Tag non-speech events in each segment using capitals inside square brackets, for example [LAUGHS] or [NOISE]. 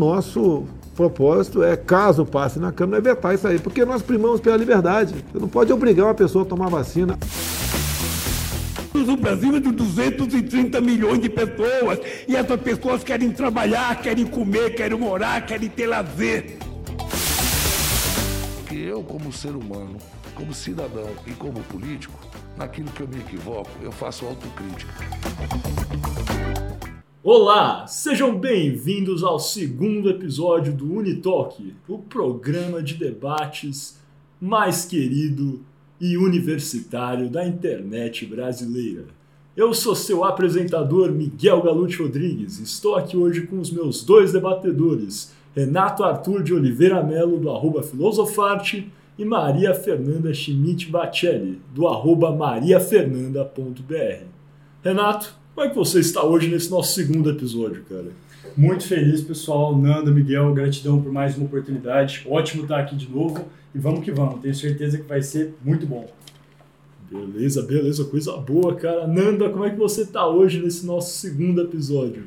nosso propósito é, caso passe na Câmara, é vetar isso aí, porque nós primamos pela liberdade. Você não pode obrigar uma pessoa a tomar vacina. O Brasil é de 230 milhões de pessoas e essas pessoas querem trabalhar, querem comer, querem morar, querem ter lazer. Que eu, como ser humano, como cidadão e como político, naquilo que eu me equivoco, eu faço autocrítica. Olá, sejam bem-vindos ao segundo episódio do Unitalk, o programa de debates mais querido e universitário da internet brasileira. Eu sou seu apresentador Miguel Galute Rodrigues. Estou aqui hoje com os meus dois debatedores, Renato Arthur de Oliveira Melo, do arroba Filosofarte, e Maria Fernanda Schmidt Bacelli, do arroba mariafernanda.br. Renato, como é que você está hoje nesse nosso segundo episódio, cara? Muito feliz, pessoal. Nanda, Miguel, gratidão por mais uma oportunidade. Ótimo estar aqui de novo e vamos que vamos. Tenho certeza que vai ser muito bom. Beleza, beleza, coisa boa, cara. Nanda, como é que você está hoje nesse nosso segundo episódio?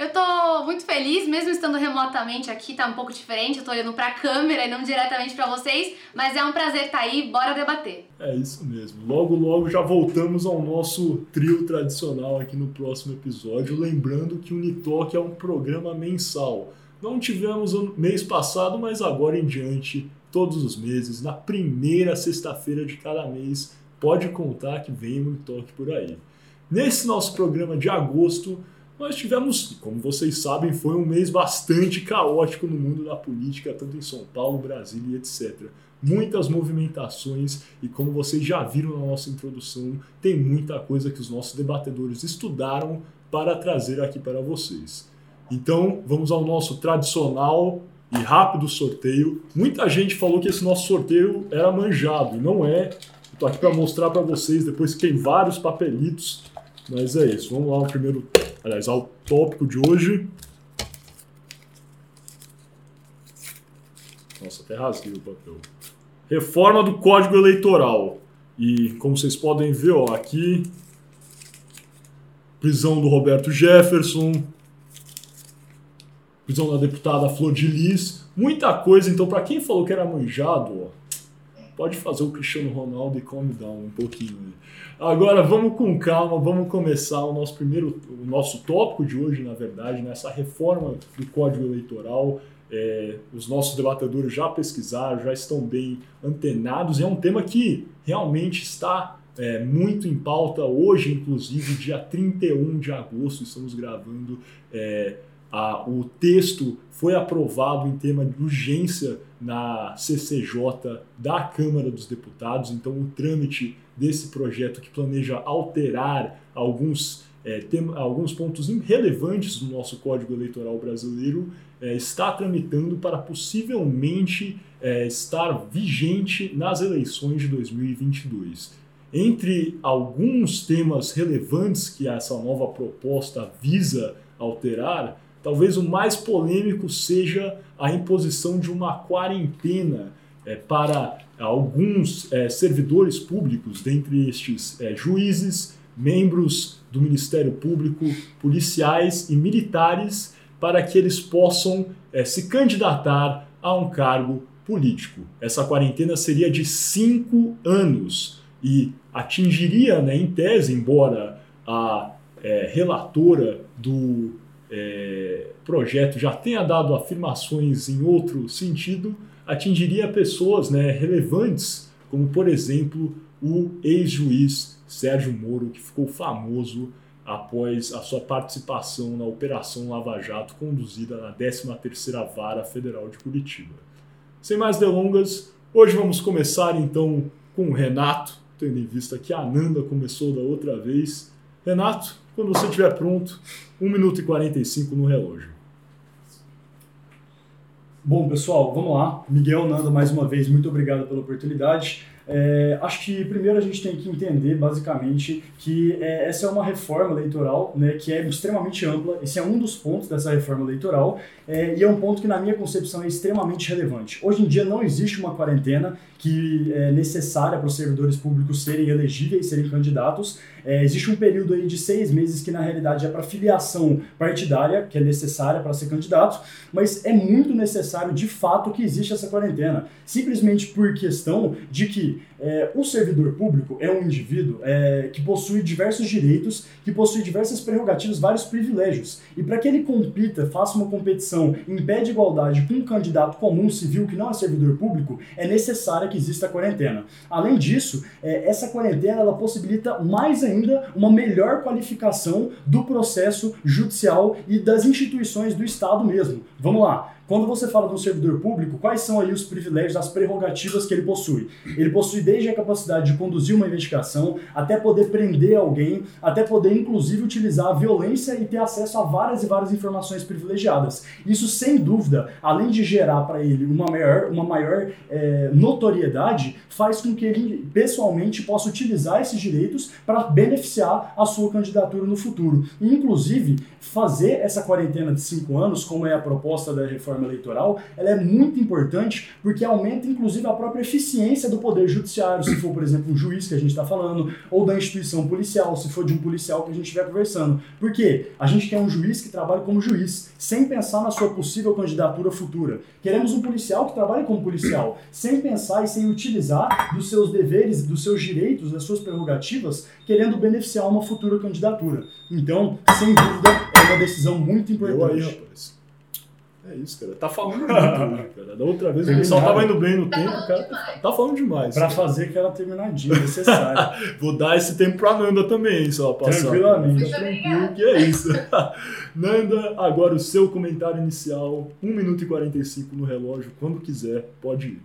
Eu tô muito feliz, mesmo estando remotamente aqui, tá um pouco diferente, eu tô olhando pra câmera e não diretamente para vocês, mas é um prazer estar tá aí, bora debater. É isso mesmo. Logo, logo já voltamos ao nosso trio tradicional aqui no próximo episódio, lembrando que o Unitalk é um programa mensal. Não tivemos no mês passado, mas agora em diante, todos os meses, na primeira sexta-feira de cada mês, pode contar que vem o Unitalk por aí. Nesse nosso programa de agosto, nós tivemos, como vocês sabem, foi um mês bastante caótico no mundo da política, tanto em São Paulo, Brasília e etc. Muitas movimentações e como vocês já viram na nossa introdução, tem muita coisa que os nossos debatedores estudaram para trazer aqui para vocês. Então, vamos ao nosso tradicional e rápido sorteio. Muita gente falou que esse nosso sorteio era manjado, e não é. Estou aqui para mostrar para vocês, depois que tem vários papelitos, mas é isso. Vamos lá, o primeiro aliás, ao tópico de hoje. Nossa, até rasguei o papel. Reforma do Código Eleitoral. E como vocês podem ver, ó, aqui prisão do Roberto Jefferson, prisão da deputada Flor de Lis, muita coisa. Então, para quem falou que era manjado, ó, pode fazer o Cristiano Ronaldo e calm down um pouquinho. Agora vamos com calma, vamos começar o nosso primeiro, o nosso tópico de hoje, na verdade, nessa reforma do Código Eleitoral. É, os nossos debatedores já pesquisaram, já estão bem antenados. É um tema que realmente está é, muito em pauta hoje, inclusive, dia 31 de agosto, estamos gravando. É, a, o texto foi aprovado em tema de urgência na CCJ da Câmara dos Deputados, então o trâmite desse projeto que planeja alterar alguns, é, tem, alguns pontos relevantes do nosso Código Eleitoral brasileiro é, está tramitando para possivelmente é, estar vigente nas eleições de 2022. Entre alguns temas relevantes que essa nova proposta visa alterar, Talvez o mais polêmico seja a imposição de uma quarentena é, para alguns é, servidores públicos, dentre estes é, juízes, membros do Ministério Público, policiais e militares, para que eles possam é, se candidatar a um cargo político. Essa quarentena seria de cinco anos e atingiria, né, em tese, embora a é, relatora do é, projeto já tenha dado afirmações em outro sentido, atingiria pessoas né, relevantes, como por exemplo o ex-juiz Sérgio Moro, que ficou famoso após a sua participação na Operação Lava Jato conduzida na 13ª Vara Federal de Curitiba. Sem mais delongas, hoje vamos começar então com o Renato, tendo em vista que a Ananda começou da outra vez. Renato, quando você estiver pronto, 1 minuto e 45 no relógio. Bom, pessoal, vamos lá. Miguel Nanda, mais uma vez, muito obrigado pela oportunidade. É, acho que primeiro a gente tem que entender, basicamente, que é, essa é uma reforma eleitoral né, que é extremamente ampla. Esse é um dos pontos dessa reforma eleitoral é, e é um ponto que, na minha concepção, é extremamente relevante. Hoje em dia não existe uma quarentena que é necessária para os servidores públicos serem elegíveis, serem candidatos. É, existe um período aí de seis meses que, na realidade, é para filiação partidária, que é necessária para ser candidato, mas é muito necessário, de fato, que existe essa quarentena. Simplesmente por questão de que é, o servidor público é um indivíduo é, que possui diversos direitos, que possui diversas prerrogativas, vários privilégios. E para que ele compita, faça uma competição em pé de igualdade com um candidato comum civil que não é servidor público, é necessária que exista a quarentena. Além disso, é, essa quarentena ela possibilita mais ainda uma melhor qualificação do processo judicial e das instituições do Estado mesmo. Vamos lá. Quando você fala de um servidor público, quais são aí os privilégios, as prerrogativas que ele possui? Ele possui desde a capacidade de conduzir uma investigação, até poder prender alguém, até poder inclusive utilizar a violência e ter acesso a várias e várias informações privilegiadas. Isso, sem dúvida, além de gerar para ele uma maior, uma maior é, notoriedade, faz com que ele pessoalmente possa utilizar esses direitos para beneficiar a sua candidatura no futuro. E, inclusive, fazer essa quarentena de cinco anos, como é a proposta da reforma eleitoral, ela é muito importante porque aumenta inclusive a própria eficiência do poder judiciário, se for, por exemplo, um juiz que a gente está falando, ou da instituição policial, se for de um policial que a gente estiver conversando. Por quê? A gente quer um juiz que trabalhe como juiz, sem pensar na sua possível candidatura futura. Queremos um policial que trabalhe como policial, sem pensar e sem utilizar dos seus deveres, dos seus direitos, das suas prerrogativas, querendo beneficiar uma futura candidatura. Então, sem dúvida, é uma decisão muito importante. É isso, cara. Tá falando muito, cara. Da outra vez o pessoal tava indo bem no Tá tempo, cara. demais. Tá falando demais. Para fazer aquela terminadinha necessária. [LAUGHS] Vou dar esse tempo pra Nanda também, só passar. Tranquilamente. Tranquilo que é isso. [LAUGHS] Nanda, agora o seu comentário inicial, 1 minuto e 45 no relógio, quando quiser, pode ir.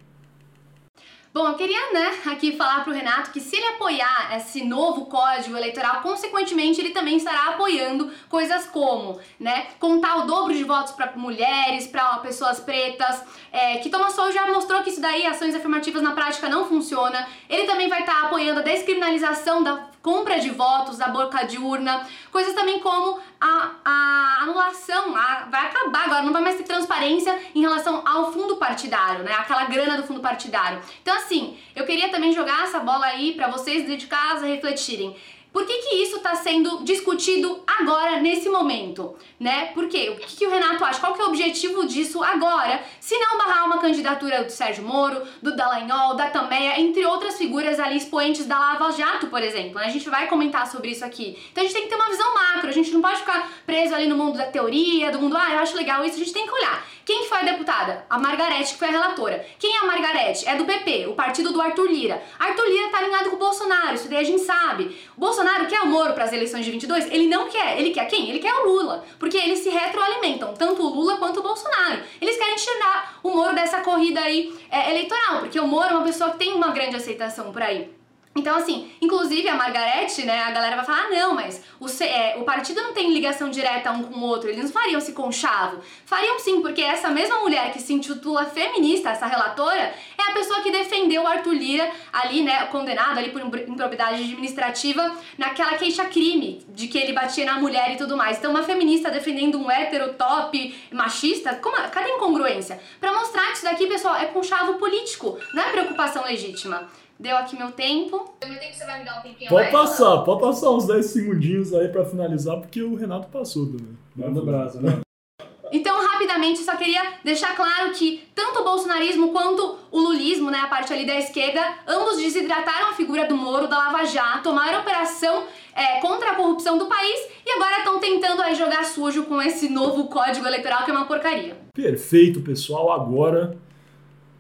Bom, eu queria, né, aqui falar pro Renato que se ele apoiar esse novo código eleitoral, consequentemente ele também estará apoiando coisas como, né, contar o dobro de votos para mulheres, para pessoas pretas, é, que Thomas Sowell já mostrou que isso daí, ações afirmativas na prática não funciona. Ele também vai estar apoiando a descriminalização da compra de votos, da boca de urna, coisas também como a, a anulação, a- vai acabar agora, não vai mais ter transparência em relação ao fundo partidário, né? Aquela grana do fundo partidário. Então, assim, eu queria também jogar essa bola aí pra vocês de casa refletirem. Por que, que isso está sendo discutido agora, nesse momento? Né? Por quê? O que, que o Renato acha? Qual que é o objetivo disso agora? Se não barrar uma candidatura do Sérgio Moro, do Dallagnol, da Tameia, entre outras figuras ali expoentes da Lava Jato, por exemplo. né? A gente vai comentar sobre isso aqui. Então a gente tem que ter uma visão macro, a gente não pode ficar preso ali no mundo da teoria, do mundo, ah, eu acho legal isso, a gente tem que olhar. Quem que foi a deputada? A Margarete, que foi a relatora. Quem é a Margarete? É do PP, o partido do Arthur Lira. Arthur Lira tá alinhado com o Bolsonaro, isso daí a gente sabe. O Bolsonaro quer o Moro para as eleições de 22? Ele não quer. Ele quer quem? Ele quer o Lula. Porque eles se retroalimentam, tanto o Lula quanto o Bolsonaro. Eles querem tirar o Moro dessa corrida aí é, eleitoral, porque o Moro é uma pessoa que tem uma grande aceitação por aí. Então, assim, inclusive a Margarete, né, a galera vai falar, ah, não, mas o, é, o partido não tem ligação direta um com o outro, eles não fariam esse conchavo. Fariam sim, porque essa mesma mulher que se intitula feminista, essa relatora, é a pessoa que defendeu o Arthur Lira ali, né, condenado ali por impro- improbidade administrativa, naquela queixa-crime de que ele batia na mulher e tudo mais. Então, uma feminista defendendo um hétero top machista, como, cadê a incongruência? Pra mostrar que isso daqui, pessoal, é conchavo político, não é preocupação legítima. Deu aqui meu tempo. Meu tempo você vai me dar um tempinho Pode passar, pode passar uns 10 segundinhos aí pra finalizar, porque o Renato passou também. Manda brasa, né? Então, rapidamente, só queria deixar claro que tanto o bolsonarismo quanto o lulismo, né, a parte ali da esquerda, ambos desidrataram a figura do Moro, da Lava Jato, tomaram operação é, contra a corrupção do país e agora estão tentando aí jogar sujo com esse novo código eleitoral que é uma porcaria. Perfeito, pessoal. Agora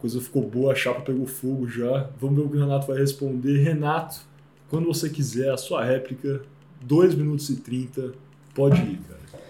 coisa ficou boa, a chapa pegou fogo já. Vamos ver o que o Renato vai responder. Renato, quando você quiser, a sua réplica, 2 minutos e 30, pode ir, cara.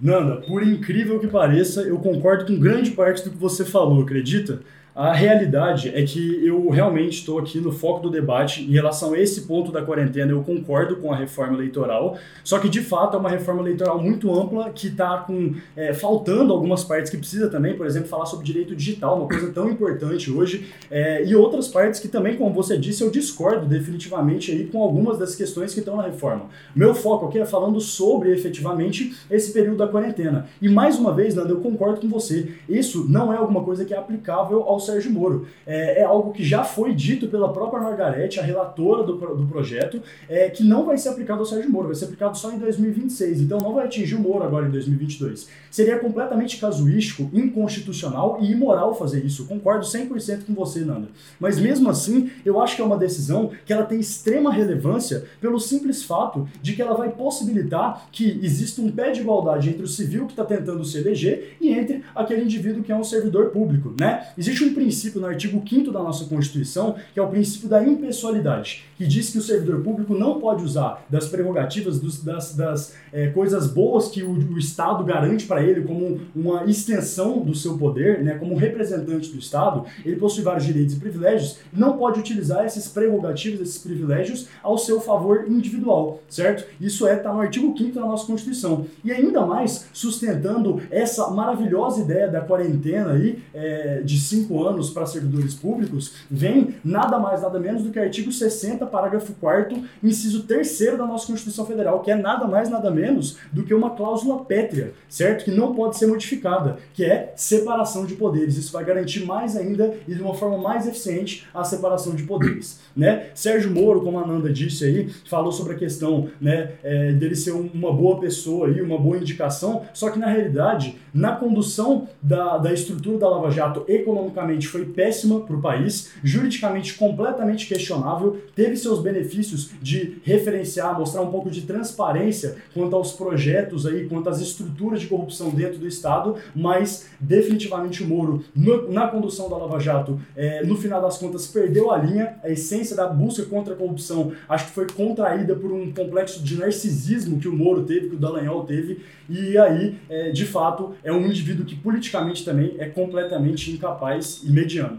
Nanda, por incrível que pareça, eu concordo com grande parte do que você falou, acredita? A realidade é que eu realmente estou aqui no foco do debate em relação a esse ponto da quarentena. Eu concordo com a reforma eleitoral, só que de fato é uma reforma eleitoral muito ampla que está com é, faltando algumas partes que precisa também, por exemplo, falar sobre direito digital, uma coisa tão importante hoje, é, e outras partes que também, como você disse, eu discordo definitivamente aí com algumas das questões que estão na reforma. Meu foco aqui é falando sobre efetivamente esse período da quarentena. E mais uma vez, Nando, eu concordo com você. Isso não é alguma coisa que é aplicável ao Sérgio Moro. É, é algo que já foi dito pela própria Margarete, a relatora do, do projeto, é, que não vai ser aplicado ao Sérgio Moro, vai ser aplicado só em 2026. Então não vai atingir o Moro agora em 2022. Seria completamente casuístico, inconstitucional e imoral fazer isso. concordo 100% com você, Nanda. Mas mesmo assim, eu acho que é uma decisão que ela tem extrema relevância pelo simples fato de que ela vai possibilitar que exista um pé de igualdade entre o civil que está tentando se eleger e entre aquele indivíduo que é um servidor público, né? Existe um um princípio no artigo 5 da nossa Constituição, que é o princípio da impessoalidade, que diz que o servidor público não pode usar das prerrogativas, dos, das, das é, coisas boas que o, o Estado garante para ele como uma extensão do seu poder, né, como representante do Estado, ele possui vários direitos e privilégios, não pode utilizar esses prerrogativos, esses privilégios ao seu favor individual, certo? Isso é tá no artigo 5 da nossa Constituição. E ainda mais sustentando essa maravilhosa ideia da quarentena aí, é, de cinco anos para servidores públicos, vem nada mais, nada menos do que o artigo 60, parágrafo 4 inciso 3 da nossa Constituição Federal, que é nada mais, nada menos do que uma cláusula pétrea, certo? Que não pode ser modificada, que é separação de poderes. Isso vai garantir mais ainda e de uma forma mais eficiente a separação de poderes, né? Sérgio Moro, como a Nanda disse aí, falou sobre a questão, né, é, dele ser uma boa pessoa e uma boa indicação, só que na realidade, na condução da, da estrutura da Lava Jato economicamente economicamente foi péssima para o país, juridicamente completamente questionável, teve seus benefícios de referenciar, mostrar um pouco de transparência quanto aos projetos aí, quanto às estruturas de corrupção dentro do Estado, mas definitivamente o Moro, no, na condução da Lava Jato, é, no final das contas, perdeu a linha, a essência da busca contra a corrupção, acho que foi contraída por um complexo de narcisismo que o Moro teve, que o Dallagnol teve, e aí, é, de fato, é um indivíduo que politicamente também é completamente incapaz e mediano.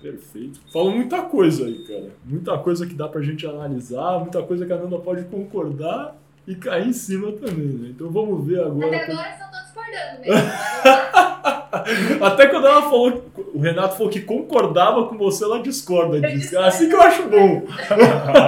Perfeito. Falou muita coisa aí, cara. Muita coisa que dá pra gente analisar, muita coisa que a Nanda pode concordar e cair em cima também, né? Então vamos ver agora. Até agora só tô discordando mesmo. [LAUGHS] Até quando ela falou, o Renato falou que concordava com você, ela discorda disso. É assim que eu acho bom.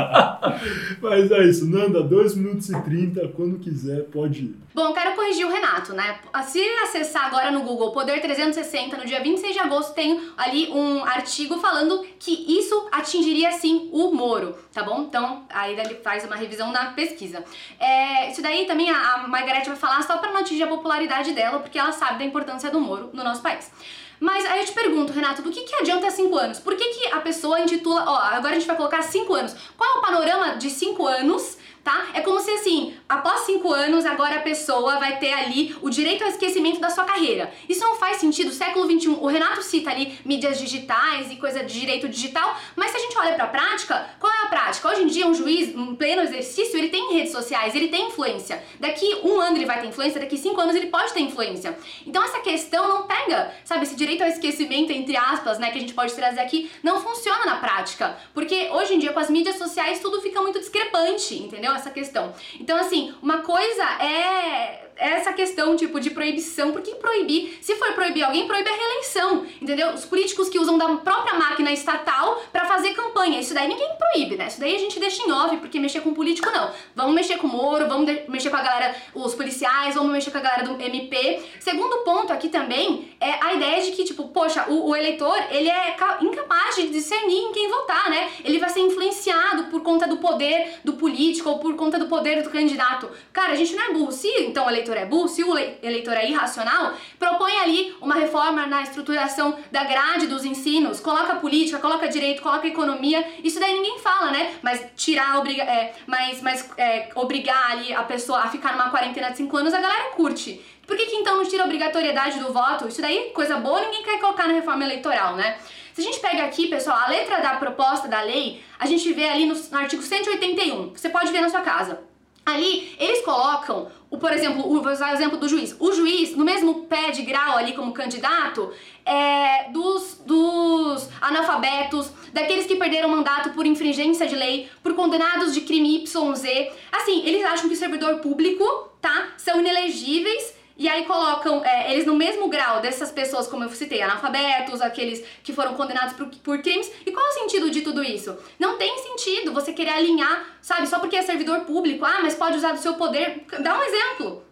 [LAUGHS] Mas é isso, Nanda, 2 minutos e 30, quando quiser, pode ir. Bom, quero corrigir o Renato, né? Se acessar agora no Google Poder 360, no dia 26 de agosto, tem ali um artigo falando que isso atingiria sim o Moro, tá bom? Então, aí ele faz uma revisão na pesquisa. É, isso daí também a, a Margarete vai falar só para não atingir a popularidade dela, porque ela sabe da importância do Moro no nosso país. Mas aí eu te pergunto, Renato, do que, que adianta 5 anos? Por que, que a pessoa intitula. Ó, agora a gente vai colocar 5 anos. Qual é o panorama de 5 anos tá? É como se assim, após cinco anos, agora a pessoa vai ter ali o direito ao esquecimento da sua carreira. Isso não faz sentido. Século XXI, o Renato cita ali mídias digitais e coisa de direito digital, mas se a gente olha pra prática, qual é a prática? Hoje em dia, um juiz, em pleno exercício, ele tem redes sociais, ele tem influência. Daqui um ano ele vai ter influência, daqui cinco anos ele pode ter influência. Então essa questão não pega, sabe, esse direito ao esquecimento, entre aspas, né, que a gente pode trazer aqui, não funciona na prática. Porque hoje em dia, com as mídias sociais, tudo fica muito discrepante, entendeu? Essa questão. Então, assim, uma coisa é essa questão, tipo, de proibição. Por que proibir? Se for proibir alguém, proíbe a reeleição, entendeu? Os políticos que usam da própria máquina estatal para fazer campanha. Isso daí ninguém proíbe, né? Isso daí a gente deixa em off, porque mexer com político não. Vamos mexer com o Moro, vamos mexer com a galera, os policiais, vamos mexer com a galera do MP. Segundo ponto aqui também é a ideia de que, tipo, poxa, o, o eleitor, ele é incapaz de discernir em quem votar, né? Ele vai ser influenciado por conta do poder do político ou por conta do poder do candidato. Cara, a gente não é burro. Se então o eleitor eleitor é burro, se o eleitor é irracional, propõe ali uma reforma na estruturação da grade dos ensinos, coloca política, coloca direito, coloca economia, isso daí ninguém fala, né? Mas tirar, obriga, é, mas, mas é, obrigar ali a pessoa a ficar numa quarentena de 5 anos, a galera curte. Por que, que então não tira a obrigatoriedade do voto? Isso daí, coisa boa, ninguém quer colocar na reforma eleitoral, né? Se a gente pega aqui, pessoal, a letra da proposta da lei, a gente vê ali no, no artigo 181, você pode ver na sua casa. Ali, eles colocam, o, por exemplo, o, vou usar o exemplo do juiz. O juiz, no mesmo pé de grau ali como candidato, é, dos, dos analfabetos, daqueles que perderam mandato por infringência de lei, por condenados de crime YZ. Assim, eles acham que o servidor público, tá, são inelegíveis e aí colocam é, eles no mesmo grau dessas pessoas, como eu citei, analfabetos, aqueles que foram condenados por, por crimes. E qual é o sentido de tudo isso? Não tem sentido você querer alinhar, sabe, só porque é servidor público. Ah, mas pode usar do seu poder. Dá um exemplo.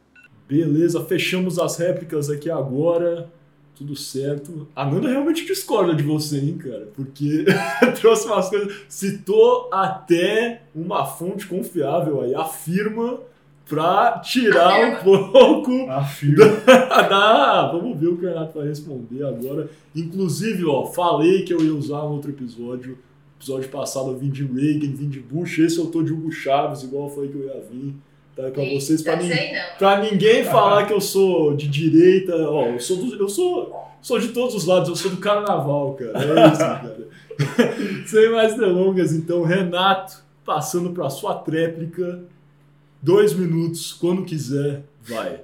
Beleza, fechamos as réplicas aqui agora. Tudo certo. A Nanda realmente discorda de você, hein, cara? Porque [LAUGHS] trouxe umas coisas. Citou até uma fonte confiável aí, afirma pra tirar um [LAUGHS] pouco [LAUGHS] da, da, Vamos ver o que o Renato vai responder agora. Inclusive, ó, falei que eu ia usar um outro episódio. Episódio passado eu vim de Reagan, vim de Bush. Esse eu tô de Hugo Chaves, igual eu falei que eu ia vir. Tá, pra vocês, pra, nin pra ninguém [LAUGHS] falar que eu sou de direita. Ó, eu sou, do, eu sou, sou de todos os lados, eu sou do carnaval, cara. É isso, cara. Sem mais delongas, então, Renato, passando pra sua tréplica Dois minutos, quando quiser, vai.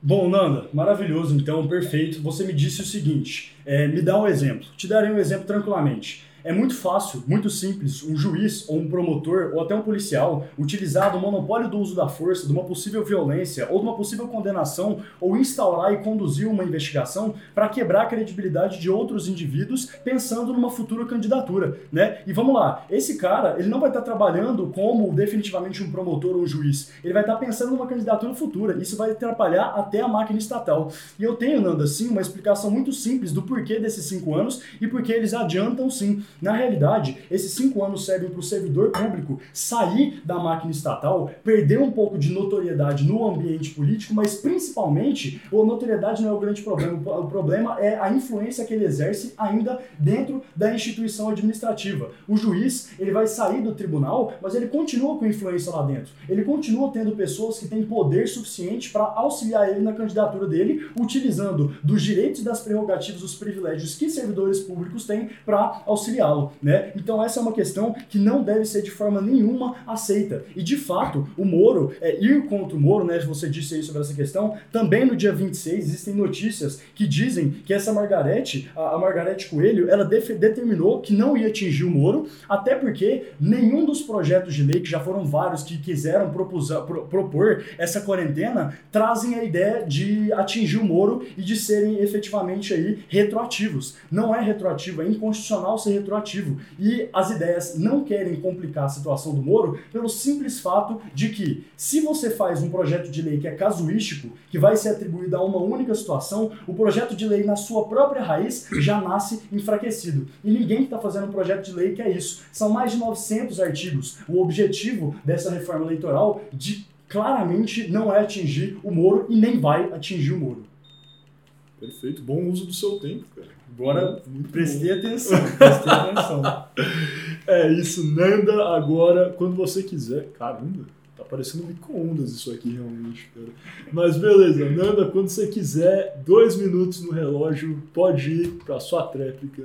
Bom, Nanda, maravilhoso, então, perfeito. Você me disse o seguinte: é, me dá um exemplo. Te darei um exemplo tranquilamente. É muito fácil, muito simples, um juiz ou um promotor ou até um policial utilizar do monopólio do uso da força, de uma possível violência ou de uma possível condenação ou instaurar e conduzir uma investigação para quebrar a credibilidade de outros indivíduos pensando numa futura candidatura, né? E vamos lá, esse cara, ele não vai estar trabalhando como definitivamente um promotor ou um juiz, ele vai estar pensando numa candidatura futura. Isso vai atrapalhar até a máquina estatal. E eu tenho, Nanda, sim, uma explicação muito simples do porquê desses cinco anos e porque eles adiantam sim. Na realidade, esses cinco anos servem para o servidor público sair da máquina estatal, perder um pouco de notoriedade no ambiente político, mas principalmente, a notoriedade não é o grande problema. O problema é a influência que ele exerce ainda dentro da instituição administrativa. O juiz, ele vai sair do tribunal, mas ele continua com influência lá dentro. Ele continua tendo pessoas que têm poder suficiente para auxiliar ele na candidatura dele, utilizando dos direitos, das prerrogativas, dos privilégios que servidores públicos têm para auxiliar né? Então essa é uma questão que não deve ser de forma nenhuma aceita. E de fato, o Moro, é, ir contra o Moro, né, você disse aí sobre essa questão, também no dia 26 existem notícias que dizem que essa Margarete, a, a Margarete Coelho, ela determinou que não ia atingir o Moro, até porque nenhum dos projetos de lei, que já foram vários que quiseram pro, propor essa quarentena, trazem a ideia de atingir o Moro e de serem efetivamente aí retroativos. Não é retroativo, é inconstitucional ser retroativo retroativo. E as ideias não querem complicar a situação do Moro pelo simples fato de que, se você faz um projeto de lei que é casuístico, que vai ser atribuído a uma única situação, o projeto de lei, na sua própria raiz, já nasce enfraquecido. E ninguém está fazendo um projeto de lei que é isso. São mais de 900 artigos. O objetivo dessa reforma eleitoral de claramente não é atingir o Moro e nem vai atingir o Moro. Perfeito, bom uso do seu tempo, cara. Agora Muito prestei bom. atenção, [LAUGHS] prestei atenção. É isso, Nanda, agora, quando você quiser. Caramba, tá parecendo micro-ondas isso aqui realmente, cara. Mas beleza, Nanda, quando você quiser, dois minutos no relógio, pode ir pra sua tréplica.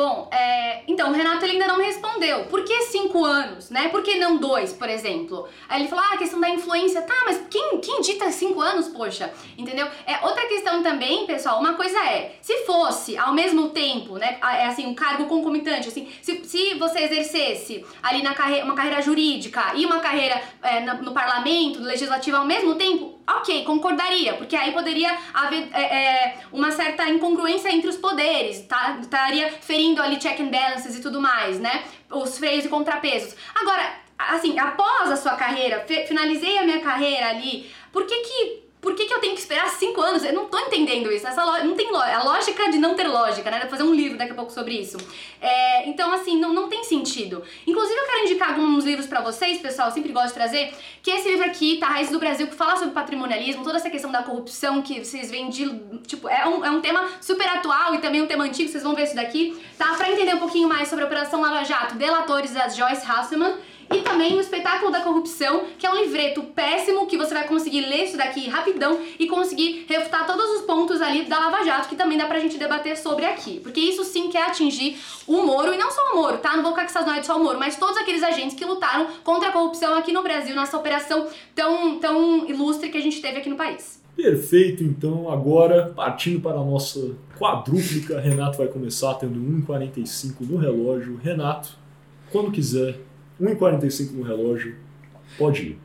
Bom, é, então, o Renato ele ainda não me respondeu. Por que cinco anos, né? Por que não dois, por exemplo? Aí ele falou, ah, a questão da influência. Tá, mas quem, quem dita cinco anos, poxa? Entendeu? É, outra questão também, pessoal, uma coisa é, se fosse ao mesmo tempo, né, é assim, um cargo concomitante, assim, se, se você exercesse ali na uma carreira jurídica e uma carreira é, no, no parlamento, no legislativo ao mesmo tempo, ok, concordaria, porque aí poderia haver é, é, uma certa incongruência entre os poderes, tá? Estaria ferindo ali check and balances e tudo mais, né? Os freios e contrapesos. Agora, assim, após a sua carreira, finalizei a minha carreira ali, por que que por que, que, eu tenho que esperar cinco anos? Eu não tô entendendo isso. Essa não tem lógica. A lógica de não ter lógica, né? Pra fazer um livro daqui a pouco sobre isso. É, então, assim, não, não tem sentido. Inclusive, eu quero indicar alguns livros para vocês, pessoal. Eu sempre gosto de trazer. Que é esse livro aqui, tá? Raiz do Brasil, que fala sobre patrimonialismo, toda essa questão da corrupção que vocês veem de. Tipo, é um, é um tema super atual e também um tema antigo. Vocês vão ver isso daqui, tá? Pra entender um pouquinho mais sobre a Operação Lava Jato, Delatores da Joyce Hasselman E também o Espetáculo da Corrupção, que é um livreto péssimo que você vai conseguir ler isso daqui rapidão e conseguir refutar todos os pontos ali da Lava Jato, que também dá pra gente debater sobre aqui. Porque isso sim quer atingir o Moro, e não só o Moro, tá? Não vou noites só o Moro, mas todos aqueles agentes que lutaram contra a corrupção aqui no Brasil, nessa operação tão, tão ilustre que a gente teve aqui no país. Perfeito, então agora partindo para a nossa quadrúplica, Renato vai começar tendo 1,45 no relógio. Renato, quando quiser, 1,45 no relógio, pode ir.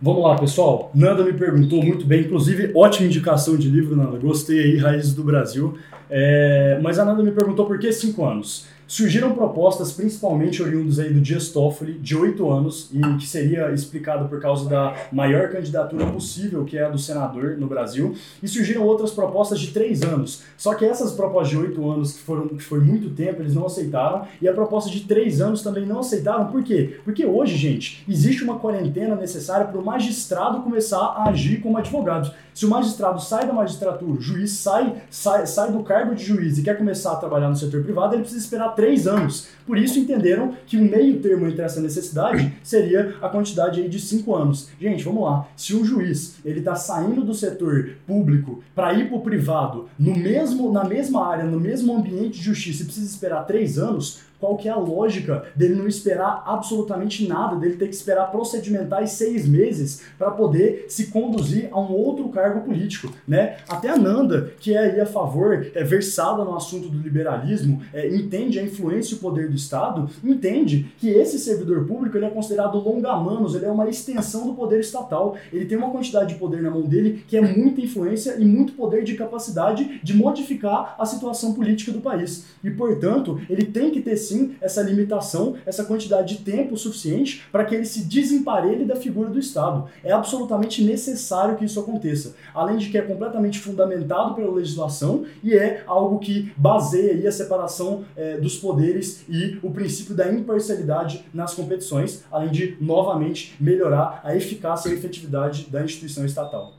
Vamos lá, pessoal. Nanda me perguntou muito bem, inclusive, ótima indicação de livro, Nanda. Gostei aí, Raízes do Brasil. É, mas a Nanda me perguntou por que cinco anos. Surgiram propostas, principalmente oriundos aí do Dias Toffoli, de oito anos, e que seria explicado por causa da maior candidatura possível, que é a do senador no Brasil. E surgiram outras propostas de três anos. Só que essas propostas de oito anos, que, foram, que foi muito tempo, eles não aceitaram. E a proposta de três anos também não aceitaram. Por quê? Porque hoje, gente, existe uma quarentena necessária para o magistrado começar a agir como advogado. Se o magistrado sai da magistratura, o juiz sai, sai, sai do cargo de juiz e quer começar a trabalhar no setor privado, ele precisa esperar três anos. Por isso entenderam que o meio termo entre essa necessidade seria a quantidade aí de cinco anos. Gente, vamos lá. Se um juiz ele está saindo do setor público para ir para o privado, no mesmo, na mesma área, no mesmo ambiente de justiça, e precisa esperar três anos, qual que é a lógica dele não esperar absolutamente nada, dele ter que esperar procedimentais seis meses para poder se conduzir a um outro cargo político, né? Até a Nanda, que é aí a favor, é versada no assunto do liberalismo, é, entende a influência e o poder do Estado, entende que esse servidor público ele é considerado longamanos, ele é uma extensão do poder estatal, ele tem uma quantidade de poder na mão dele que é muita influência e muito poder de capacidade de modificar a situação política do país. E, portanto, ele tem que ter essa limitação, essa quantidade de tempo suficiente para que ele se desemparelhe da figura do Estado. É absolutamente necessário que isso aconteça. Além de que é completamente fundamentado pela legislação e é algo que baseia a separação é, dos poderes e o princípio da imparcialidade nas competições, além de novamente melhorar a eficácia e efetividade da instituição estatal.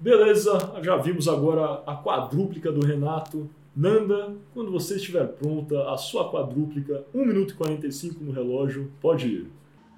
Beleza, já vimos agora a quadrúplica do Renato. Nanda, quando você estiver pronta, a sua quadrúplica, 1 minuto e 45 no relógio, pode ir.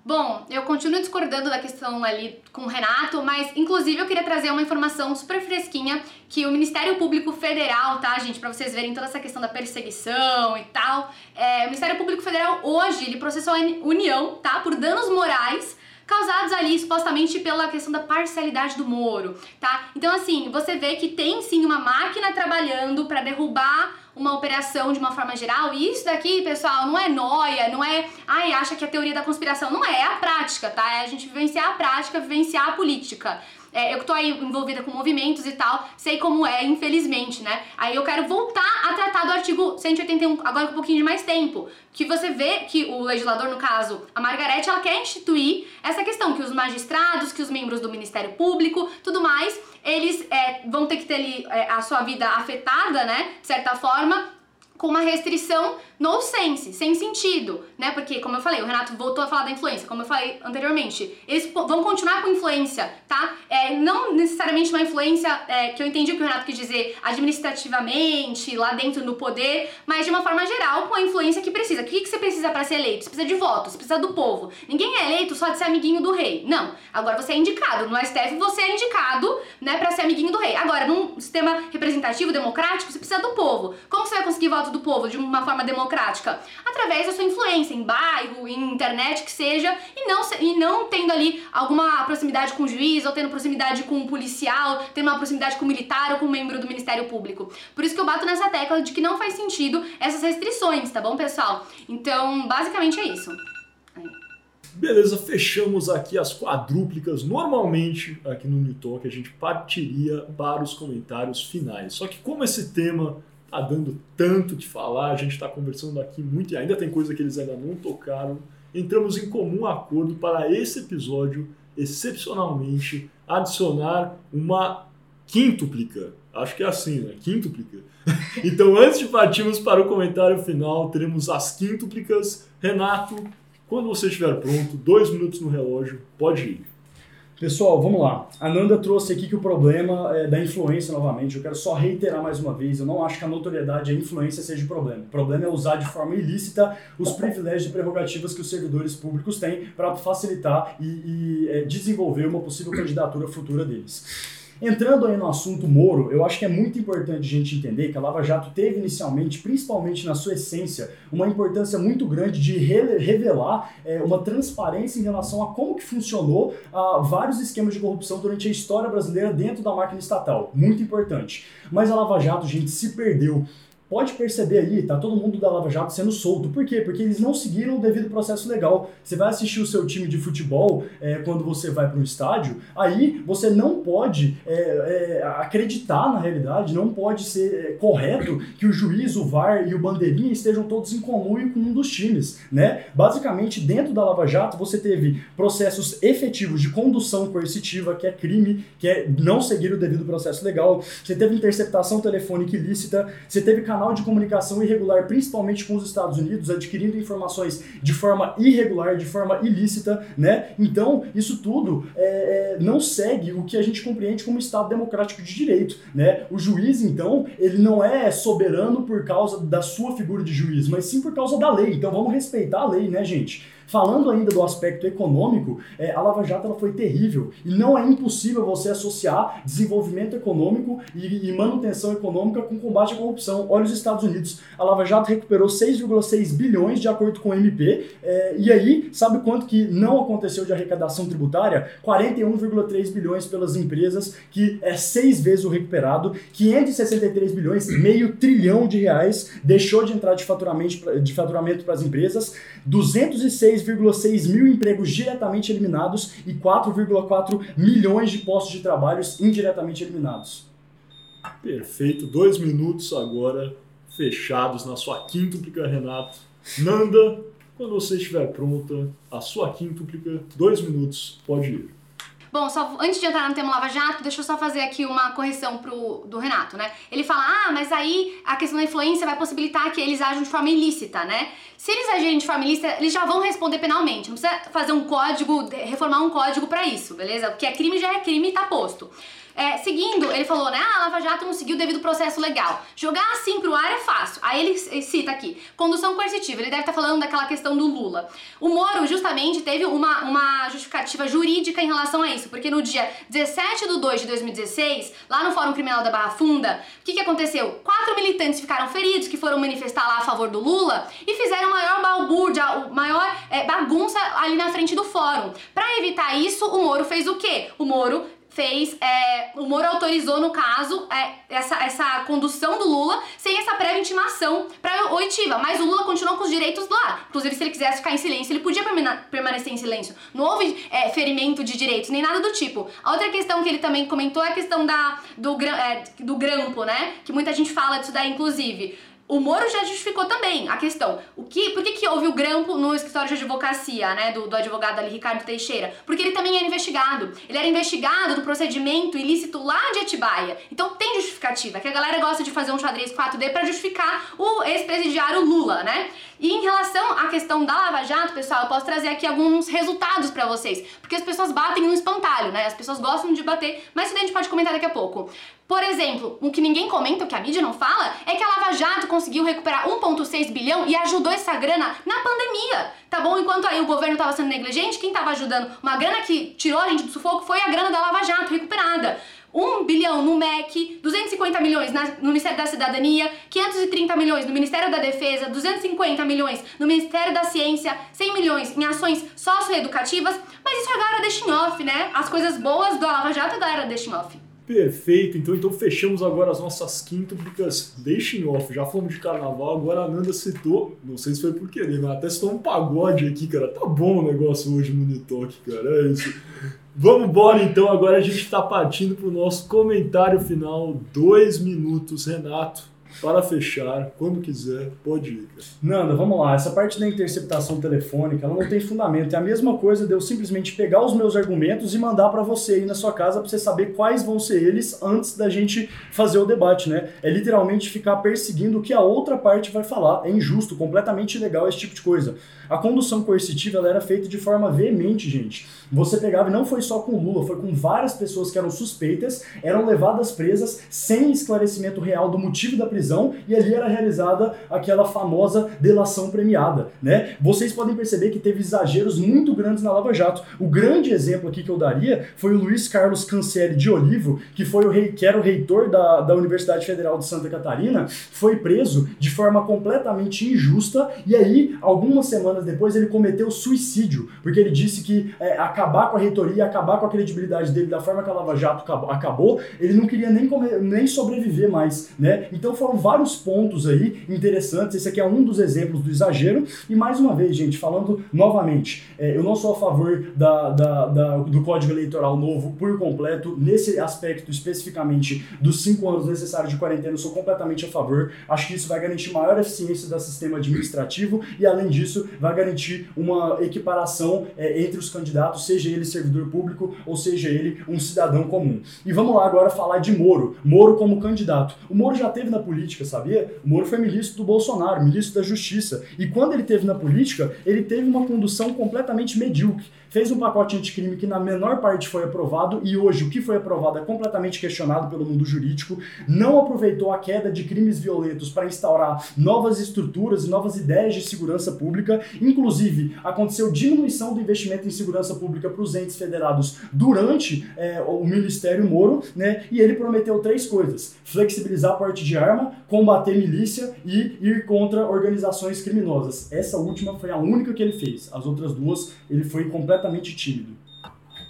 Bom, eu continuo discordando da questão ali com o Renato, mas inclusive eu queria trazer uma informação super fresquinha que o Ministério Público Federal, tá, gente, para vocês verem toda essa questão da perseguição e tal, é, o Ministério Público Federal hoje ele processou a União, tá, por danos morais causados ali supostamente pela questão da parcialidade do Moro, tá? Então assim, você vê que tem sim uma máquina trabalhando para derrubar uma operação de uma forma geral. E isso daqui, pessoal, não é noia, não é, ai, acha que é a teoria da conspiração. Não é, é a prática, tá? É a gente vivenciar a prática, vivenciar a política. É, eu que tô aí envolvida com movimentos e tal, sei como é, infelizmente, né? Aí eu quero voltar a tratar do artigo 181, agora com um pouquinho de mais tempo. Que você vê que o legislador, no caso, a Margarete, ela quer instituir essa questão, que os magistrados, que os membros do Ministério Público, tudo mais, eles é, vão ter que ter ali é, a sua vida afetada, né? De certa forma, com uma restrição no sense, sem sentido, né? Porque, como eu falei, o Renato voltou a falar da influência, como eu falei anteriormente. Eles vão continuar com influência, tá? É, não necessariamente uma influência é, que eu entendi o que o Renato quis dizer administrativamente, lá dentro no poder, mas de uma forma geral, com a influência que precisa. O que, que você precisa para ser eleito? Você precisa de votos, precisa do povo. Ninguém é eleito só de ser amiguinho do rei. Não. Agora você é indicado. No STF você é indicado, né, para ser amiguinho do rei. Agora, num sistema representativo, democrático, você precisa do povo. Como você vai conseguir voto do povo de uma forma democrática? Através da sua influência em bairro, em internet, que seja, e não, e não tendo ali alguma proximidade com o juiz, ou tendo proximidade com o policial, tendo uma proximidade com o militar ou com o membro do Ministério Público. Por isso que eu bato nessa tecla de que não faz sentido essas restrições, tá bom, pessoal? Então, basicamente é isso. Beleza, fechamos aqui as quadrúplicas. Normalmente, aqui no Newtalk, a gente partiria para os comentários finais. Só que como esse tema tá dando tanto que falar, a gente está conversando aqui muito e ainda tem coisa que eles ainda não tocaram. Entramos em comum acordo para esse episódio, excepcionalmente, adicionar uma quíntuplica. Acho que é assim, né? Quíntuplica. [LAUGHS] então, antes de partirmos para o comentário final, teremos as quíntuplicas. Renato, quando você estiver pronto, dois minutos no relógio, pode ir. Pessoal, vamos lá. A Nanda trouxe aqui que o problema é da influência novamente. Eu quero só reiterar mais uma vez. Eu não acho que a notoriedade e a influência seja o problema. O problema é usar de forma ilícita os privilégios e prerrogativas que os servidores públicos têm para facilitar e, e é, desenvolver uma possível candidatura futura deles. Entrando aí no assunto Moro, eu acho que é muito importante a gente entender que a Lava Jato teve inicialmente, principalmente na sua essência, uma importância muito grande de re revelar é, uma transparência em relação a como que funcionou a vários esquemas de corrupção durante a história brasileira dentro da máquina estatal. Muito importante. Mas a Lava Jato, gente, se perdeu pode perceber aí, tá todo mundo da Lava Jato sendo solto. Por quê? Porque eles não seguiram o devido processo legal. Você vai assistir o seu time de futebol é, quando você vai para um estádio, aí você não pode é, é, acreditar na realidade, não pode ser é, correto que o juiz, o VAR e o bandeirinha estejam todos em conluio com um dos times, né? Basicamente, dentro da Lava Jato, você teve processos efetivos de condução coercitiva, que é crime, que é não seguir o devido processo legal. Você teve interceptação telefônica ilícita, você teve canal de comunicação irregular, principalmente com os Estados Unidos, adquirindo informações de forma irregular, de forma ilícita, né? Então, isso tudo é, é, não segue o que a gente compreende como Estado democrático de direito, né? O juiz, então, ele não é soberano por causa da sua figura de juiz, mas sim por causa da lei. Então, vamos respeitar a lei, né, gente? Falando ainda do aspecto econômico, é, a Lava Jato ela foi terrível e não é impossível você associar desenvolvimento econômico e, e manutenção econômica com combate à corrupção. Olha os Estados Unidos, a Lava Jato recuperou 6,6 bilhões de acordo com o MP é, e aí, sabe quanto que não aconteceu de arrecadação tributária? 41,3 bilhões pelas empresas, que é seis vezes o recuperado, 563 bilhões, meio trilhão de reais deixou de entrar de faturamento, para as empresas, 206 6,6 mil empregos diretamente eliminados e 4,4 milhões de postos de trabalho indiretamente eliminados. Perfeito, dois minutos agora fechados na sua quíntuplica, Renato. Nanda, quando você estiver pronta, a sua quíntuplica, dois minutos, pode ir. Bom, só antes de entrar no tema Lava Jato, deixa eu só fazer aqui uma correção pro, do Renato, né? Ele fala, ah, mas aí a questão da influência vai possibilitar que eles ajam de forma ilícita, né? Se eles agirem de forma ilícita, eles já vão responder penalmente. Não precisa fazer um código, reformar um código para isso, beleza? O que é crime já é crime e tá posto. É, seguindo, ele falou, né? Ah, a Lava Jato não seguiu devido processo legal. Jogar assim pro ar é fácil. Aí ele cita aqui, condução coercitiva. Ele deve estar tá falando daquela questão do Lula. O Moro, justamente, teve uma, uma justificativa jurídica em relação a isso, porque no dia 17 de 2 de 2016, lá no Fórum Criminal da Barra Funda, o que, que aconteceu? Quatro militantes ficaram feridos, que foram manifestar lá a favor do Lula, e fizeram maior balbúrdia, maior é, bagunça ali na frente do fórum. Para evitar isso, o Moro fez o quê? O Moro fez, é, o Moro autorizou, no caso, é, essa, essa condução do Lula sem essa prévia intimação para oitiva, mas o Lula continuou com os direitos lá. Inclusive, se ele quisesse ficar em silêncio, ele podia permanecer em silêncio. Não houve é, ferimento de direitos, nem nada do tipo. A outra questão que ele também comentou é a questão da, do, é, do grampo, né? Que muita gente fala disso daí, inclusive. O Moro já justificou também a questão. O que, por que, que houve o grampo no escritório de advocacia, né, do, do advogado ali, Ricardo Teixeira? Porque ele também era investigado. Ele era investigado do procedimento ilícito lá de Atibaia. Então tem justificativa, que a galera gosta de fazer um xadrez 4D para justificar o ex-presidiário Lula, né? E em relação à questão da Lava Jato, pessoal, eu posso trazer aqui alguns resultados para vocês, porque as pessoas batem no espantalho, né? As pessoas gostam de bater, mas isso a gente pode comentar daqui a pouco. Por exemplo, o que ninguém comenta, o que a mídia não fala, é que a Lava Jato conseguiu recuperar 1,6 bilhão e ajudou essa grana na pandemia, tá bom? Enquanto aí o governo estava sendo negligente, quem estava ajudando uma grana que tirou a gente do sufoco foi a grana da Lava Jato recuperada. 1 bilhão no MEC, 250 milhões no Ministério da Cidadania, 530 milhões no Ministério da Defesa, 250 milhões no Ministério da Ciência, 100 milhões em ações socioeducativas, mas isso é a galera deixa off, né? As coisas boas do Lava Jato a galera deixa off. Perfeito, então, então fechamos agora as nossas quíntuplicas deixem off. Já fomos de carnaval, agora a Nanda citou, não sei se foi por querer, mas até citou um pagode aqui, cara. Tá bom o negócio hoje no cara, é isso. Vamos embora então, agora a gente está partindo para o nosso comentário final. Dois minutos, Renato. Para fechar, quando quiser, pode ir. Nanda, vamos lá. Essa parte da interceptação telefônica, ela não tem fundamento. É a mesma coisa de eu simplesmente pegar os meus argumentos e mandar para você aí na sua casa para você saber quais vão ser eles antes da gente fazer o debate, né? É literalmente ficar perseguindo o que a outra parte vai falar. É injusto, completamente ilegal esse tipo de coisa. A condução coercitiva ela era feita de forma veemente, gente. Você pegava, e não foi só com Lula, foi com várias pessoas que eram suspeitas, eram levadas presas sem esclarecimento real do motivo da prisão e ali era realizada aquela famosa delação premiada, né? Vocês podem perceber que teve exageros muito grandes na Lava Jato. O grande exemplo aqui que eu daria foi o Luiz Carlos Cancelli de Olivo, que foi o rei, que era o reitor da, da Universidade Federal de Santa Catarina, foi preso de forma completamente injusta e aí algumas semanas depois ele cometeu suicídio, porque ele disse que é, acabar com a reitoria, acabar com a credibilidade dele da forma que a Lava Jato acabou, ele não queria nem, comer, nem sobreviver mais, né? Então foram vários pontos aí interessantes, esse aqui é um dos exemplos do exagero, e mais uma vez, gente, falando novamente, é, eu não sou a favor da, da, da, do Código Eleitoral novo por completo, nesse aspecto especificamente dos cinco anos necessários de quarentena, eu sou completamente a favor, acho que isso vai garantir maior eficiência do sistema administrativo, e além disso, vai garantir uma equiparação é, entre os candidatos, seja ele servidor público ou seja ele um cidadão comum. E vamos lá agora falar de Moro. Moro como candidato. O Moro já teve na política, sabia? O Moro foi ministro do Bolsonaro, ministro da Justiça. E quando ele teve na política, ele teve uma condução completamente medíocre fez um pacote anticrime que na menor parte foi aprovado e hoje o que foi aprovado é completamente questionado pelo mundo jurídico, não aproveitou a queda de crimes violentos para instaurar novas estruturas e novas ideias de segurança pública, inclusive aconteceu diminuição do investimento em segurança pública para os entes federados durante é, o Ministério Moro, né? E ele prometeu três coisas: flexibilizar a porte de arma, combater milícia e ir contra organizações criminosas. Essa última foi a única que ele fez. As outras duas ele foi completamente completamente tímido.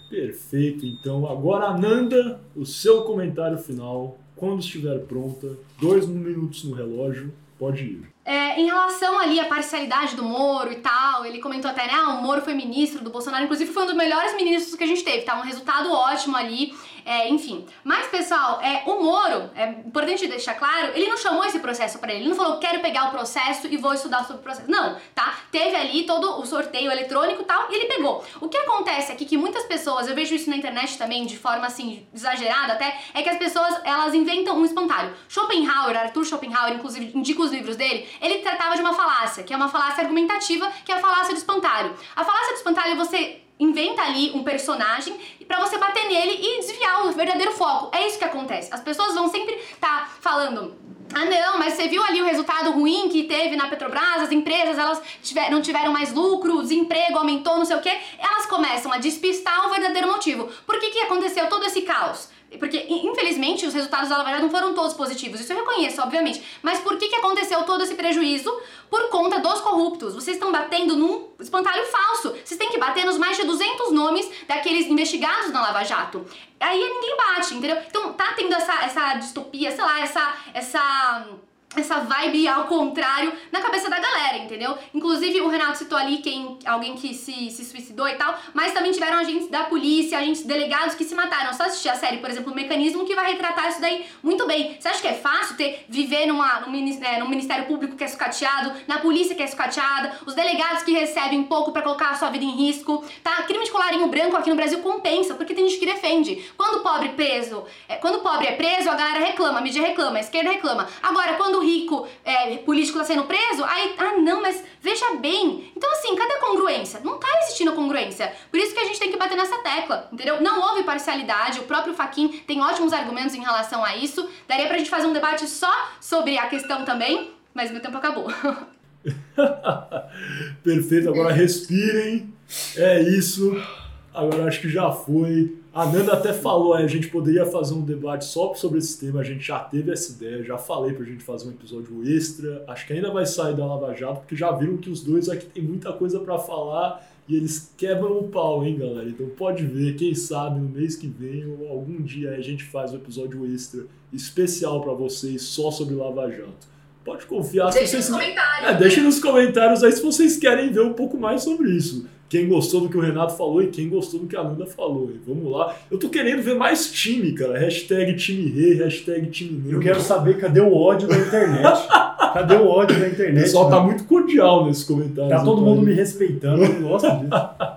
Perfeito, então agora Ananda, o seu comentário final, quando estiver pronta, dois minutos no relógio, pode ir. É, em relação ali à parcialidade do Moro e tal, ele comentou até, né, ah, o Moro foi ministro do Bolsonaro, inclusive foi um dos melhores ministros que a gente teve, tá? Um resultado ótimo ali. É, enfim. Mas, pessoal, é, o Moro, é importante deixar claro, ele não chamou esse processo para ele. Ele não falou, quero pegar o processo e vou estudar sobre o processo. Não, tá? Teve ali todo o sorteio eletrônico e tal, e ele pegou. O que acontece aqui, que muitas pessoas, eu vejo isso na internet também, de forma assim, exagerada até, é que as pessoas, elas inventam um espantalho. Schopenhauer, Arthur Schopenhauer, inclusive, indica os livros dele, ele tratava de uma falácia, que é uma falácia argumentativa, que é a falácia do espantalho. A falácia do espantalho é você inventa ali um personagem para você bater nele e desviar o verdadeiro foco. É isso que acontece. As pessoas vão sempre estar tá falando ah não, mas você viu ali o resultado ruim que teve na Petrobras, as empresas elas tiver, não tiveram mais lucro, o desemprego aumentou, não sei o que. Elas começam a despistar o verdadeiro motivo. Por que, que aconteceu todo esse caos? Porque, infelizmente, os resultados da Lava Jato não foram todos positivos, isso eu reconheço, obviamente. Mas por que, que aconteceu todo esse prejuízo? Por conta dos corruptos. Vocês estão batendo num espantalho falso. Vocês têm que bater nos mais de 200 nomes daqueles investigados na Lava Jato. Aí ninguém bate, entendeu? Então tá tendo essa, essa distopia, sei lá, essa. essa essa vibe ao contrário na cabeça da galera, entendeu? Inclusive o Renato citou ali quem, alguém que se, se suicidou e tal, mas também tiveram agentes da polícia, agentes delegados que se mataram. Só assistir a série, por exemplo, o Mecanismo, que vai retratar isso daí muito bem. Você acha que é fácil ter viver numa, num, é, num Ministério Público que é sucateado, na polícia que é sucateada, os delegados que recebem pouco para colocar a sua vida em risco, tá? Crime de colarinho branco aqui no Brasil compensa, porque tem gente que defende. Quando o pobre preso, é, quando o pobre é preso, a galera reclama, a mídia reclama, a esquerda reclama. Agora, quando rico é, político está sendo preso, aí, ah não, mas veja bem. Então assim, cadê a congruência? Não tá existindo congruência. Por isso que a gente tem que bater nessa tecla, entendeu? Não houve parcialidade, o próprio Faquin tem ótimos argumentos em relação a isso. Daria pra gente fazer um debate só sobre a questão também, mas meu tempo acabou. [LAUGHS] Perfeito, agora respirem. É isso. Agora acho que já foi. A Nanda até falou, a gente poderia fazer um debate só sobre esse tema, a gente já teve essa ideia, já falei pra gente fazer um episódio extra, acho que ainda vai sair da Lava Jato, porque já viram que os dois aqui tem muita coisa para falar e eles quebram o pau, hein, galera? Então pode ver, quem sabe no mês que vem ou algum dia a gente faz um episódio extra especial para vocês só sobre Lava Jato. Pode confiar. Deixe vocês... nos comentários. É, deixem nos comentários aí se vocês querem ver um pouco mais sobre isso. Quem gostou do que o Renato falou e quem gostou do que a Nanda falou. E vamos lá. Eu tô querendo ver mais time, cara. Hashtag time rei, hashtag time Nanda. Eu quero saber cadê o ódio da internet. cadê o ódio da O internet? pessoal tá muito cordial nesses comentários. Tá todo mundo me respeitando, eu gosto disso. [LAUGHS]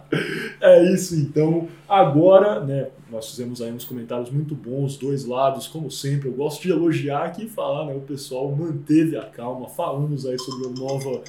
É isso então. Agora, né, nós fizemos aí uns comentários muito bons, dois lados, como sempre. Eu gosto de elogiar aqui e falar, né? O pessoal manteve a calma. Falamos aí sobre o nova.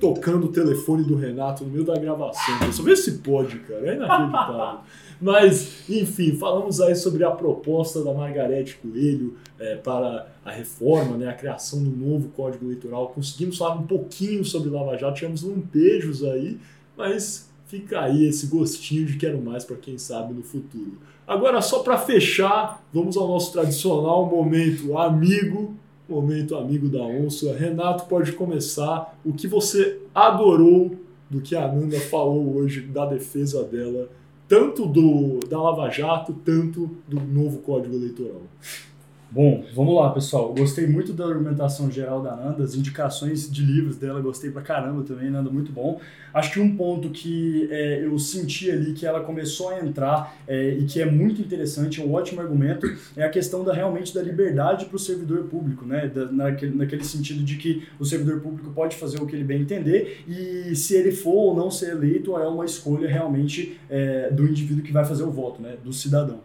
Tocando o telefone do Renato no meio da gravação. Só vê se pode, cara. É inacreditável. [LAUGHS] Mas, enfim, falamos aí sobre a proposta da Margarete Coelho é, para a reforma, né, a criação do novo Código Eleitoral. Conseguimos falar um pouquinho sobre Lava Jato, tivemos lampejos aí, mas fica aí esse gostinho de quero mais para quem sabe no futuro. Agora, só para fechar, vamos ao nosso tradicional momento amigo, momento amigo da onça. Renato pode começar. O que você adorou do que a Nanda falou hoje da defesa dela, tanto do da Lava Jato, tanto do novo Código Eleitoral? Bom, vamos lá, pessoal. Gostei muito da argumentação geral da Nanda, as indicações de livros dela, gostei pra caramba também, Nanda, muito bom. Acho que um ponto que é, eu senti ali que ela começou a entrar é, e que é muito interessante, é um ótimo argumento, é a questão da realmente da liberdade para o servidor público, né? Da- naquele, naquele sentido de que o servidor público pode fazer o que ele bem entender e se ele for ou não ser eleito é uma escolha realmente é, do indivíduo que vai fazer o voto, né? Do cidadão.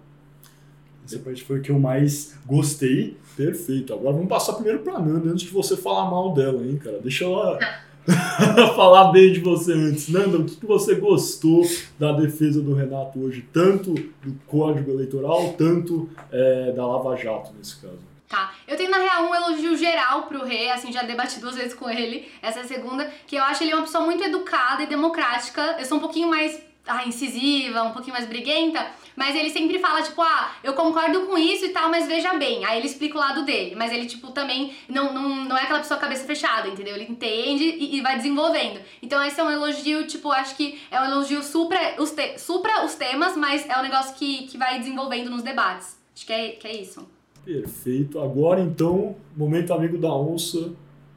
Essa parte foi o que eu mais gostei. Perfeito. Agora vamos passar primeiro pra Nanda, antes de você falar mal dela, hein, cara. Deixa ela [LAUGHS] falar bem de você antes. Nanda, o que você gostou da defesa do Renato hoje, tanto do Código Eleitoral, tanto é, da Lava Jato, nesse caso? Tá. Eu tenho, na real, um elogio geral pro Rê, assim, já debati duas vezes com ele, essa é a segunda, que eu acho ele uma pessoa muito educada e democrática. Eu sou um pouquinho mais ah, incisiva, um pouquinho mais briguenta, mas ele sempre fala, tipo, ah, eu concordo com isso e tal, mas veja bem. Aí ele explica o lado dele, mas ele, tipo, também não, não, não é aquela pessoa cabeça fechada, entendeu? Ele entende e, e vai desenvolvendo. Então esse é um elogio, tipo, acho que é um elogio supra os, te, supra os temas, mas é um negócio que, que vai desenvolvendo nos debates. Acho que é, que é isso. Perfeito. Agora, então, momento amigo da onça.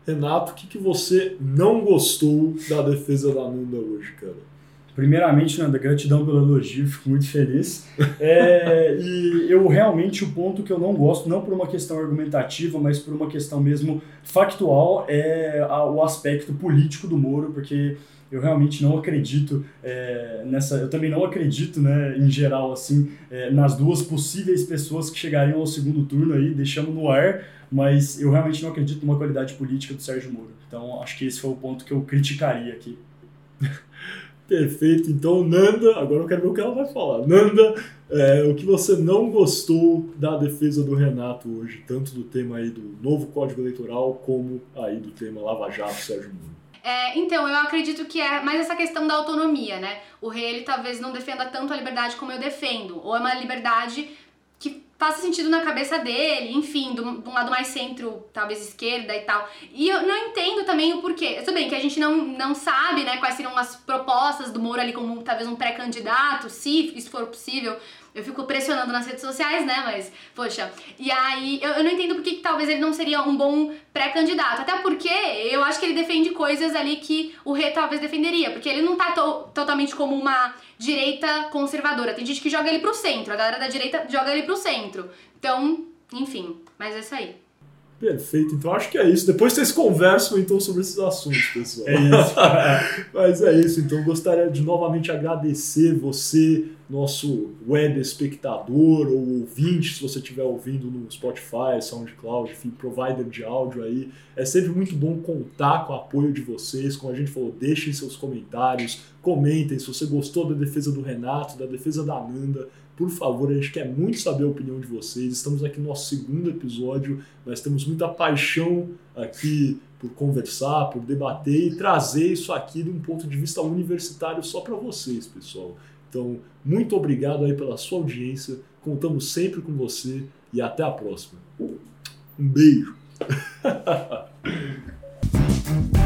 Renato, o que, que você não gostou da defesa da Nanda hoje, cara? Primeiramente, Nanda, gratidão pelo elogio, [LAUGHS] fico muito feliz. É, e eu realmente, o ponto que eu não gosto, não por uma questão argumentativa, mas por uma questão mesmo factual, é a- o aspecto político do Moro, porque eu realmente não acredito é, nessa. Eu também não acredito, né, em geral, assim, é, nas duas possíveis pessoas que chegariam ao segundo turno aí, deixamos no ar, mas eu realmente não acredito numa qualidade política do Sérgio Moro. Então, acho que esse foi o ponto que eu criticaria aqui. Perfeito. Então, Nanda, agora eu quero ver o que ela vai falar. Nanda, é, o que você não gostou da defesa do Renato hoje, tanto do tema aí do novo Código Eleitoral, como aí do tema Lava Jato, Sérgio Moro? É, então, eu acredito que é mais essa questão da autonomia, né? O rei, ele talvez não defenda tanto a liberdade como eu defendo, ou é uma liberdade faça sentido na cabeça dele, enfim, de um lado mais centro, talvez esquerda e tal. E eu não entendo também o porquê. Tudo bem que a gente não, não sabe, né, quais seriam as propostas do Moro ali como talvez um pré-candidato, se isso for possível. Eu fico pressionando nas redes sociais, né? Mas, poxa. E aí, eu, eu não entendo porque que talvez ele não seria um bom pré-candidato. Até porque eu acho que ele defende coisas ali que o Rê talvez defenderia. Porque ele não tá to- totalmente como uma direita conservadora. Tem gente que joga ele pro centro. A galera da direita joga ele pro centro. Então, enfim. Mas é isso aí. Perfeito. Então, acho que é isso. Depois vocês conversam, então, sobre esses assuntos, pessoal. É isso. [LAUGHS] Mas é isso, então gostaria de novamente agradecer você, nosso web espectador ou ouvinte, se você estiver ouvindo no Spotify, SoundCloud, enfim, provider de áudio aí. É sempre muito bom contar com o apoio de vocês. Como a gente falou, deixem seus comentários, comentem se você gostou da defesa do Renato, da defesa da Nanda. Por favor, a gente quer muito saber a opinião de vocês. Estamos aqui no nosso segundo episódio, nós temos muita paixão aqui por conversar, por debater e trazer isso aqui de um ponto de vista universitário só para vocês, pessoal. Então, muito obrigado aí pela sua audiência. Contamos sempre com você e até a próxima. Um beijo. [LAUGHS]